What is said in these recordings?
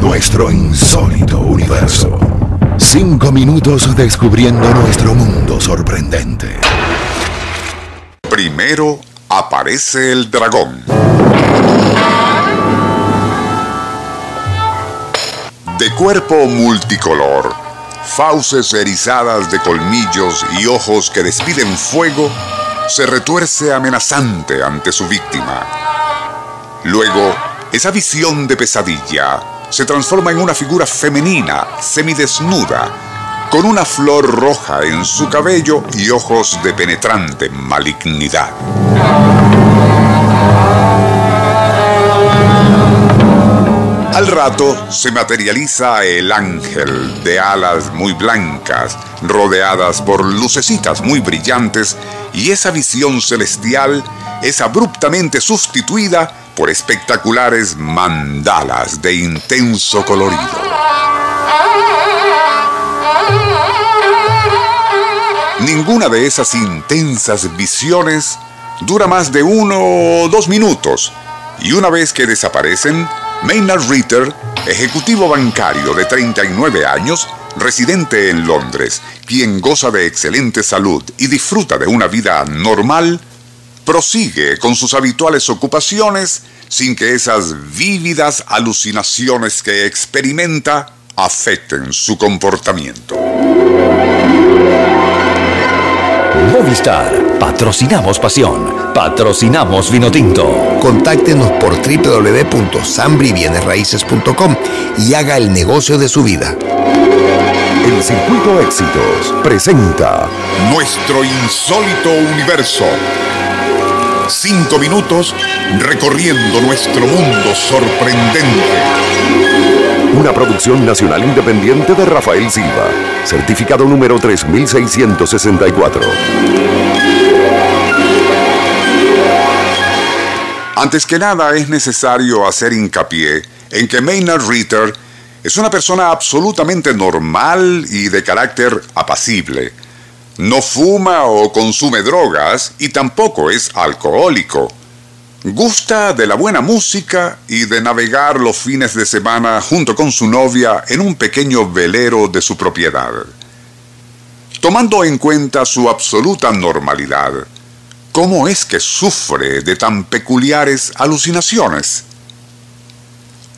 Nuestro insólito universo. Cinco minutos descubriendo nuestro mundo sorprendente. Primero aparece el dragón. De cuerpo multicolor, fauces erizadas de colmillos y ojos que despiden fuego, se retuerce amenazante ante su víctima. Luego, esa visión de pesadilla se transforma en una figura femenina, semidesnuda, con una flor roja en su cabello y ojos de penetrante malignidad. Al rato se materializa el ángel de alas muy blancas, rodeadas por lucecitas muy brillantes, y esa visión celestial es abruptamente sustituida por espectaculares mandalas de intenso colorido. Ninguna de esas intensas visiones dura más de uno o dos minutos, y una vez que desaparecen, Maynard Ritter, ejecutivo bancario de 39 años, residente en Londres, quien goza de excelente salud y disfruta de una vida normal, prosigue con sus habituales ocupaciones sin que esas vívidas alucinaciones que experimenta afecten su comportamiento. Movistar, patrocinamos pasión, patrocinamos vino tinto. Contáctenos por www.sambribienesraíces.com y haga el negocio de su vida. El Circuito Éxitos presenta Nuestro insólito universo. Cinco minutos recorriendo nuestro mundo sorprendente. una producción nacional independiente de Rafael Silva, certificado número 3664. Antes que nada es necesario hacer hincapié en que Maynard Ritter es una persona absolutamente normal y de carácter apacible. No fuma o consume drogas y tampoco es alcohólico. Gusta de la buena música y de navegar los fines de semana junto con su novia en un pequeño velero de su propiedad. Tomando en cuenta su absoluta normalidad, ¿cómo es que sufre de tan peculiares alucinaciones?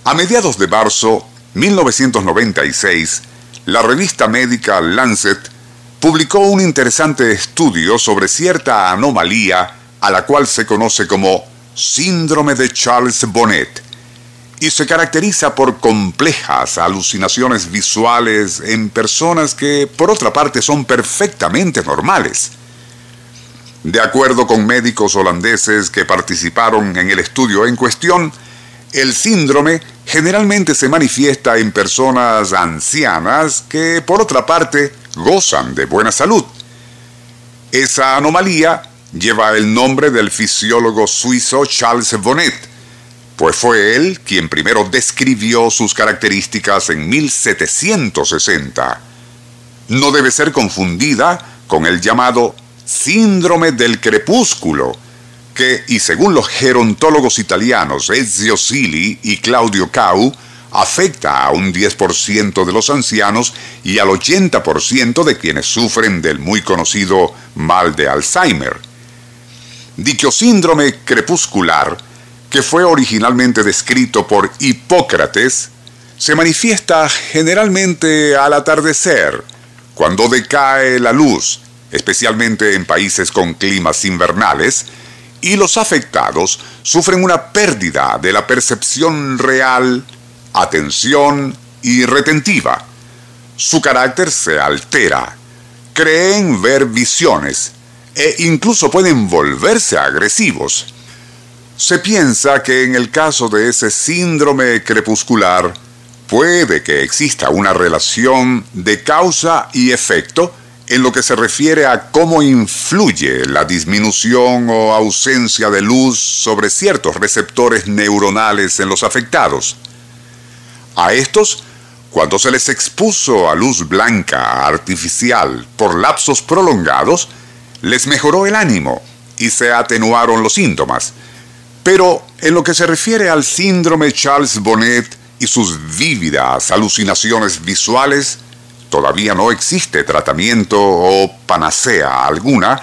A mediados de marzo 1996, la revista médica Lancet publicó un interesante estudio sobre cierta anomalía a la cual se conoce como síndrome de Charles Bonnet y se caracteriza por complejas alucinaciones visuales en personas que, por otra parte, son perfectamente normales. De acuerdo con médicos holandeses que participaron en el estudio en cuestión, el síndrome generalmente se manifiesta en personas ancianas que, por otra parte, gozan de buena salud. Esa anomalía lleva el nombre del fisiólogo suizo Charles Bonnet, pues fue él quien primero describió sus características en 1760. No debe ser confundida con el llamado síndrome del crepúsculo, y según los gerontólogos italianos Ezio Sili y Claudio Cau, afecta a un 10% de los ancianos y al 80% de quienes sufren del muy conocido mal de Alzheimer. Dicho síndrome crepuscular, que fue originalmente descrito por Hipócrates, se manifiesta generalmente al atardecer, cuando decae la luz, especialmente en países con climas invernales, y los afectados sufren una pérdida de la percepción real, atención y retentiva. Su carácter se altera, creen ver visiones e incluso pueden volverse agresivos. Se piensa que en el caso de ese síndrome crepuscular puede que exista una relación de causa y efecto en lo que se refiere a cómo influye la disminución o ausencia de luz sobre ciertos receptores neuronales en los afectados. A estos, cuando se les expuso a luz blanca artificial por lapsos prolongados, les mejoró el ánimo y se atenuaron los síntomas. Pero en lo que se refiere al síndrome Charles Bonnet y sus vívidas alucinaciones visuales, todavía no existe tratamiento o panacea alguna,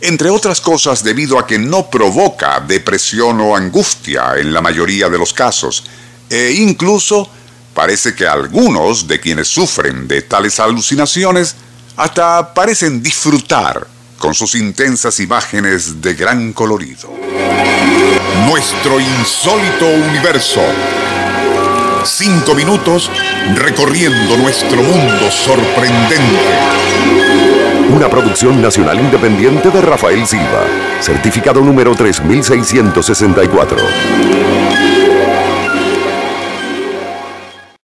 entre otras cosas debido a que no provoca depresión o angustia en la mayoría de los casos, e incluso parece que algunos de quienes sufren de tales alucinaciones hasta parecen disfrutar con sus intensas imágenes de gran colorido. Nuestro insólito universo Cinco minutos recorriendo nuestro mundo sorprendente. Una producción nacional independiente de Rafael Silva, certificado número 3664.